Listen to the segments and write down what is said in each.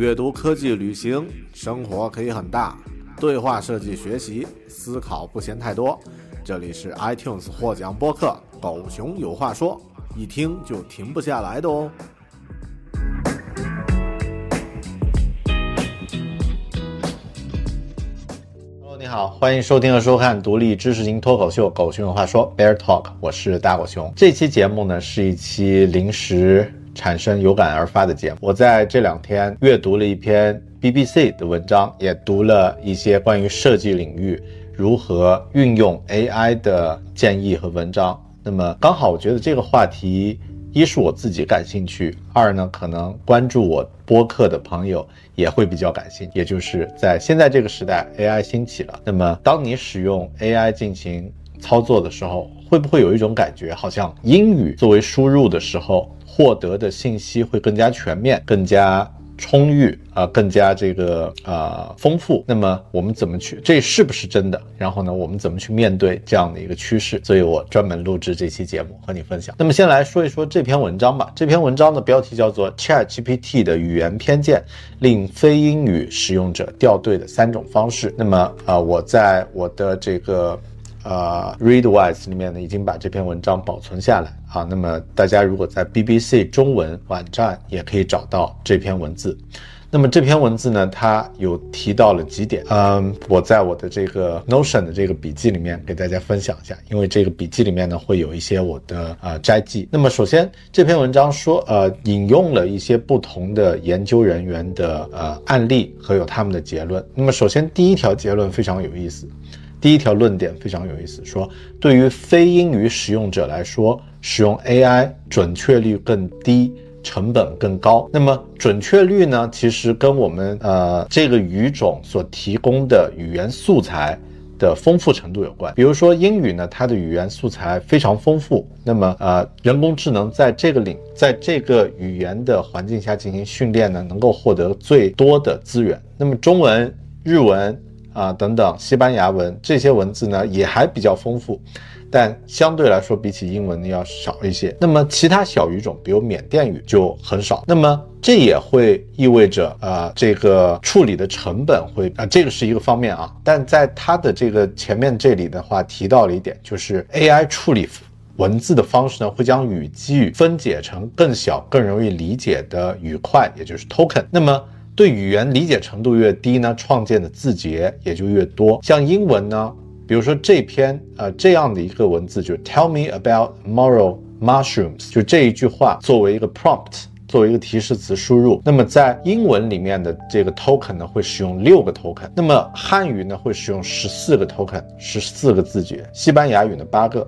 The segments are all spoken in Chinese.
阅读、科技、旅行，生活可以很大。对话设计学习，思考不嫌太多。这里是 iTunes 获奖播客《狗熊有话说》，一听就停不下来的哦。你好，欢迎收听和收看独立知识型脱口秀《狗熊有话说》（Bear Talk），我是大狗熊。这期节目呢，是一期临时。产生有感而发的节目。我在这两天阅读了一篇 BBC 的文章，也读了一些关于设计领域如何运用 AI 的建议和文章。那么刚好，我觉得这个话题，一是我自己感兴趣，二呢，可能关注我播客的朋友也会比较感兴趣。也就是在现在这个时代，AI 兴起了，那么当你使用 AI 进行操作的时候，会不会有一种感觉，好像英语作为输入的时候？获得的信息会更加全面、更加充裕啊，更加这个啊丰富。那么我们怎么去？这是不是真的？然后呢，我们怎么去面对这样的一个趋势？所以我专门录制这期节目和你分享。那么先来说一说这篇文章吧。这篇文章的标题叫做《ChatGPT 的语言偏见令非英语使用者掉队的三种方式》。那么啊，我在我的这个。呃，Readwise 里面呢，已经把这篇文章保存下来啊。那么大家如果在 BBC 中文网站也可以找到这篇文字。那么这篇文字呢，它有提到了几点，嗯，我在我的这个 Notion 的这个笔记里面给大家分享一下，因为这个笔记里面呢会有一些我的呃摘记。那么首先这篇文章说，呃，引用了一些不同的研究人员的呃案例和有他们的结论。那么首先第一条结论非常有意思。第一条论点非常有意思，说对于非英语使用者来说，使用 AI 准确率更低，成本更高。那么准确率呢，其实跟我们呃这个语种所提供的语言素材的丰富程度有关。比如说英语呢，它的语言素材非常丰富，那么呃人工智能在这个领在这个语言的环境下进行训练呢，能够获得最多的资源。那么中文、日文。啊，等等，西班牙文这些文字呢也还比较丰富，但相对来说比起英文呢要少一些。那么其他小语种，比如缅甸语就很少。那么这也会意味着，呃，这个处理的成本会啊，这个是一个方面啊。但在它的这个前面这里的话提到了一点，就是 AI 处理文字的方式呢，会将语句分解成更小、更容易理解的语块，也就是 token。那么对语言理解程度越低呢，创建的字节也就越多。像英文呢，比如说这篇呃这样的一个文字，就 Tell me about moral mushrooms，就这一句话作为一个 prompt，作为一个提示词输入。那么在英文里面的这个 token 呢，会使用六个 token。那么汉语呢，会使用十四个 token，十四个字节。西班牙语呢八个，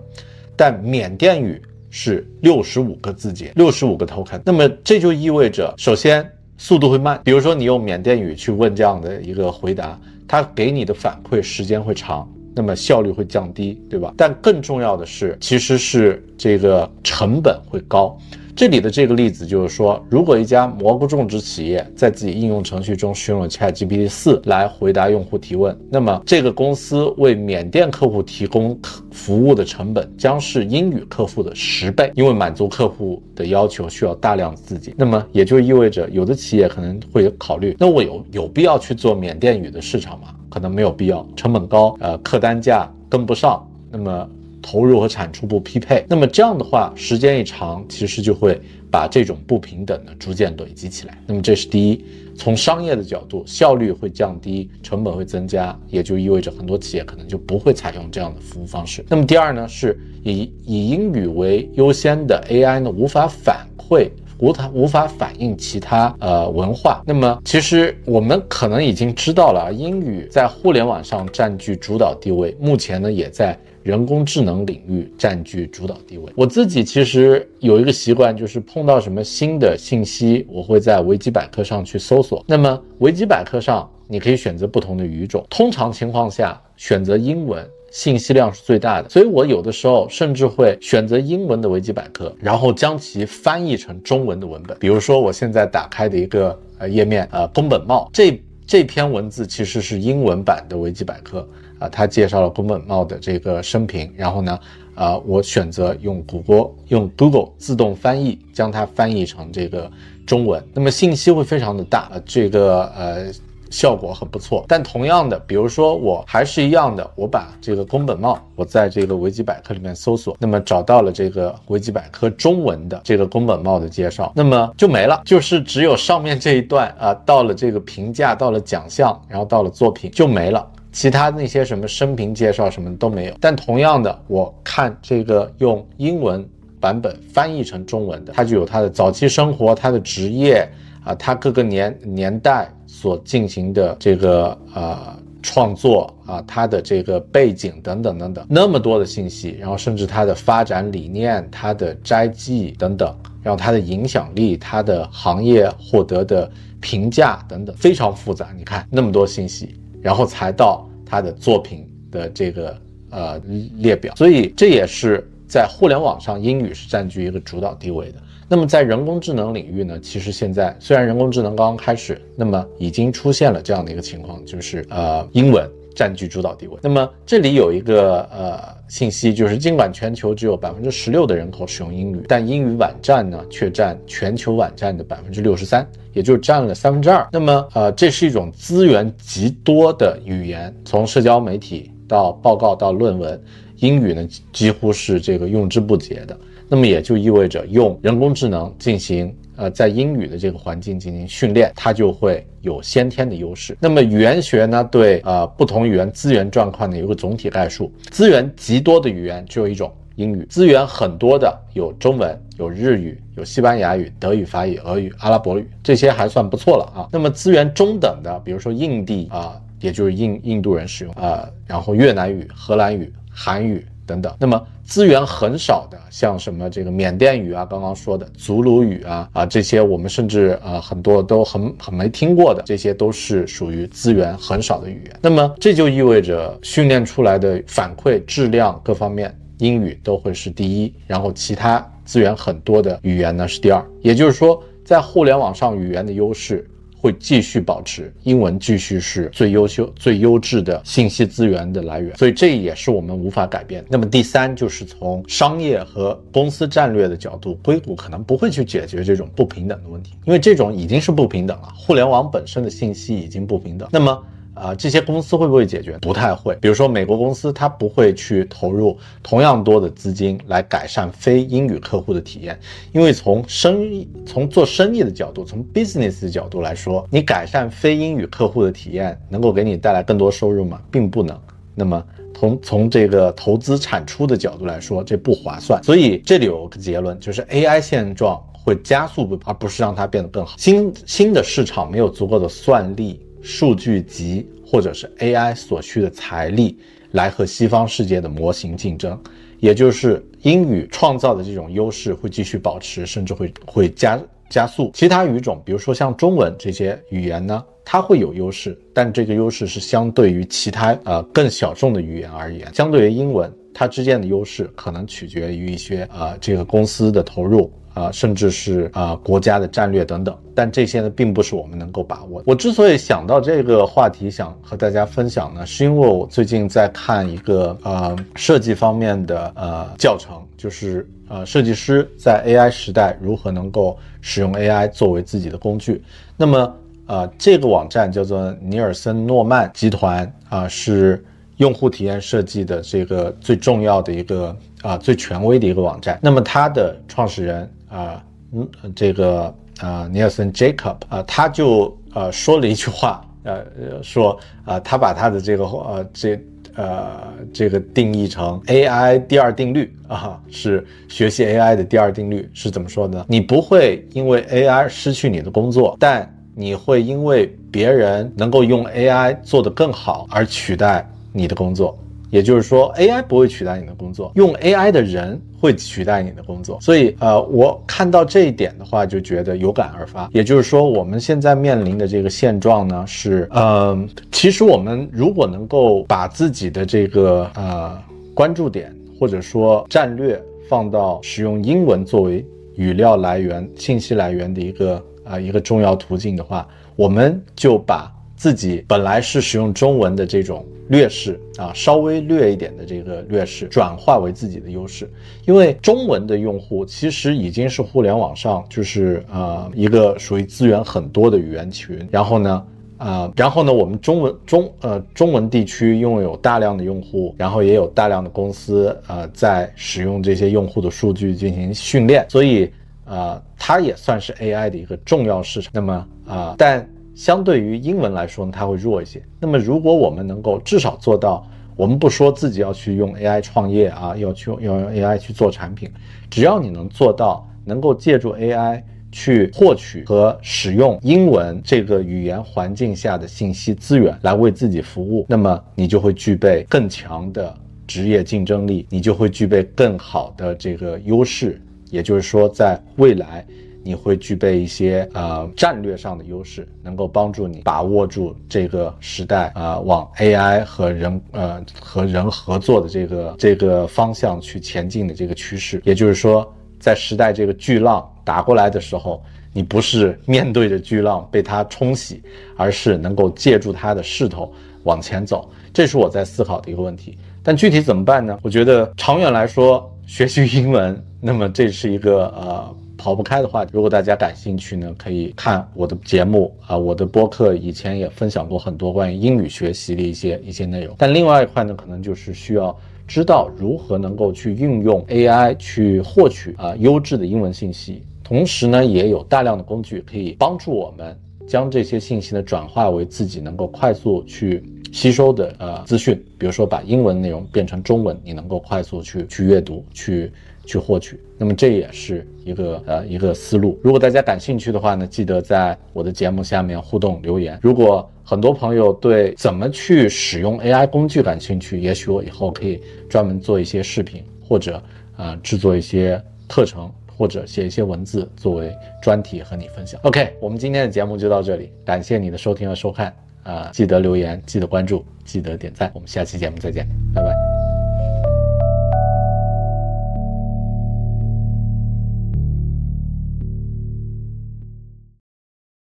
但缅甸语是六十五个字节，六十五个 token。那么这就意味着，首先。速度会慢，比如说你用缅甸语去问这样的一个回答，他给你的反馈时间会长，那么效率会降低，对吧？但更重要的是，其实是这个成本会高。这里的这个例子就是说，如果一家蘑菇种植企业在自己应用程序中使用了 ChatGPT 四来回答用户提问，那么这个公司为缅甸客户提供服务的成本将是英语客户的十倍，因为满足客户的要求需要大量资金。那么也就意味着，有的企业可能会考虑，那我有有必要去做缅甸语的市场吗？可能没有必要，成本高，呃，客单价跟不上，那么。投入和产出不匹配，那么这样的话，时间一长，其实就会把这种不平等呢逐渐累积起来。那么这是第一，从商业的角度，效率会降低，成本会增加，也就意味着很多企业可能就不会采用这样的服务方式。那么第二呢，是以以英语为优先的 AI 呢，无法反馈。无它无法反映其他呃文化。那么其实我们可能已经知道了，英语在互联网上占据主导地位，目前呢也在人工智能领域占据主导地位。我自己其实有一个习惯，就是碰到什么新的信息，我会在维基百科上去搜索。那么维基百科上你可以选择不同的语种，通常情况下选择英文。信息量是最大的，所以我有的时候甚至会选择英文的维基百科，然后将其翻译成中文的文本。比如说，我现在打开的一个呃页面，呃，宫本茂这这篇文字其实是英文版的维基百科啊，它介绍了宫本茂的这个生平。然后呢，呃，我选择用谷歌用 Google 自动翻译将它翻译成这个中文，那么信息会非常的大，呃，这个呃。效果很不错，但同样的，比如说我还是一样的，我把这个宫本茂，我在这个维基百科里面搜索，那么找到了这个维基百科中文的这个宫本茂的介绍，那么就没了，就是只有上面这一段啊，到了这个评价，到了奖项，然后到了作品就没了，其他那些什么生平介绍什么都没有。但同样的，我看这个用英文版本翻译成中文的，它就有它的早期生活，它的职业啊，它各个年年代。所进行的这个呃创作啊，它的这个背景等等等等，那么多的信息，然后甚至它的发展理念、它的摘记等等，然后它的影响力、它的行业获得的评价等等，非常复杂。你看那么多信息，然后才到他的作品的这个呃列表，所以这也是在互联网上英语是占据一个主导地位的。那么在人工智能领域呢，其实现在虽然人工智能刚刚开始，那么已经出现了这样的一个情况，就是呃英文占据主导地位。那么这里有一个呃信息，就是尽管全球只有百分之十六的人口使用英语，但英语网站呢却占全球网站的百分之六十三，也就占了三分之二。那么呃这是一种资源极多的语言，从社交媒体到报告到论文，英语呢几乎是这个用之不竭的。那么也就意味着用人工智能进行，呃，在英语的这个环境进行训练，它就会有先天的优势。那么语言学呢，对呃不同语言资源状况呢有个总体概述。资源极多的语言只有一种英语，资源很多的有中文、有日语、有西班牙语、德语、法语、俄语、阿拉伯语，这些还算不错了啊。那么资源中等的，比如说印地啊，也就是印印度人使用啊，然后越南语、荷兰语、韩语。等等，那么资源很少的，像什么这个缅甸语啊，刚刚说的祖鲁语啊啊，这些我们甚至呃很多都很很没听过的，这些都是属于资源很少的语言。那么这就意味着训练出来的反馈质量各方面，英语都会是第一，然后其他资源很多的语言呢是第二。也就是说，在互联网上语言的优势。会继续保持英文，继续是最优秀、最优质的信息资源的来源，所以这也是我们无法改变。那么第三，就是从商业和公司战略的角度，硅谷可能不会去解决这种不平等的问题，因为这种已经是不平等了。互联网本身的信息已经不平等，那么。啊，这些公司会不会解决？不太会。比如说，美国公司它不会去投入同样多的资金来改善非英语客户的体验，因为从生意、从做生意的角度、从 business 的角度来说，你改善非英语客户的体验，能够给你带来更多收入吗？并不能。那么，从从这个投资产出的角度来说，这不划算。所以这里有个结论，就是 AI 现状会加速，而不是让它变得更好。新新的市场没有足够的算力。数据集或者是 AI 所需的财力来和西方世界的模型竞争，也就是英语创造的这种优势会继续保持，甚至会会加加速。其他语种，比如说像中文这些语言呢，它会有优势，但这个优势是相对于其他呃更小众的语言而言，相对于英文，它之间的优势可能取决于一些呃这个公司的投入。啊，甚至是啊国家的战略等等。但这些呢，并不是我们能够把握。我之所以想到这个话题，想和大家分享呢，是因为我最近在看一个呃设计方面的呃教程，就是呃设计师在 AI 时代如何能够使用 AI 作为自己的工具。那么呃这个网站叫做尼尔森诺曼集团啊，是用户体验设计的这个最重要的一个啊最权威的一个网站。那么它的创始人啊，嗯这个。啊，尼尔森 Jacob 啊，他就呃说了一句话，呃说啊，他把他的这个呃这呃这个定义成 AI 第二定律啊，是学习 AI 的第二定律是怎么说呢？你不会因为 AI 失去你的工作，但你会因为别人能够用 AI 做得更好而取代你的工作。也就是说，AI 不会取代你的工作，用 AI 的人会取代你的工作。所以，呃，我看到这一点的话，就觉得有感而发。也就是说，我们现在面临的这个现状呢，是，呃，其实我们如果能够把自己的这个呃关注点或者说战略放到使用英文作为语料来源、信息来源的一个啊一个重要途径的话，我们就把自己本来是使用中文的这种。劣势啊，稍微略一点的这个劣势，转化为自己的优势。因为中文的用户其实已经是互联网上就是呃一个属于资源很多的语言群。然后呢，呃，然后呢，我们中文中呃中文地区拥有大量的用户，然后也有大量的公司呃在使用这些用户的数据进行训练，所以呃它也算是 AI 的一个重要市场。那么啊，但。相对于英文来说，它会弱一些。那么，如果我们能够至少做到，我们不说自己要去用 AI 创业啊，要去要用 AI 去做产品，只要你能做到，能够借助 AI 去获取和使用英文这个语言环境下的信息资源来为自己服务，那么你就会具备更强的职业竞争力，你就会具备更好的这个优势。也就是说，在未来。你会具备一些呃战略上的优势，能够帮助你把握住这个时代啊往 AI 和人呃和人合作的这个这个方向去前进的这个趋势。也就是说，在时代这个巨浪打过来的时候，你不是面对着巨浪被它冲洗，而是能够借助它的势头往前走。这是我在思考的一个问题。但具体怎么办呢？我觉得长远来说，学习英文，那么这是一个呃。跑不开的话，如果大家感兴趣呢，可以看我的节目啊，我的播客以前也分享过很多关于英语学习的一些一些内容。但另外一块呢，可能就是需要知道如何能够去运用 AI 去获取啊优质的英文信息，同时呢，也有大量的工具可以帮助我们将这些信息呢转化为自己能够快速去吸收的呃资讯。比如说把英文内容变成中文，你能够快速去去阅读去。去获取，那么这也是一个呃一个思路。如果大家感兴趣的话呢，记得在我的节目下面互动留言。如果很多朋友对怎么去使用 AI 工具感兴趣，也许我以后可以专门做一些视频，或者呃制作一些课程，或者写一些文字作为专题和你分享。OK，我们今天的节目就到这里，感谢你的收听和收看啊！记得留言，记得关注，记得点赞。我们下期节目再见，拜拜。